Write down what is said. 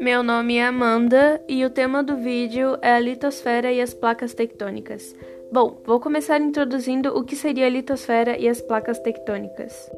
Meu nome é Amanda e o tema do vídeo é a litosfera e as placas tectônicas. Bom, vou começar introduzindo o que seria a litosfera e as placas tectônicas.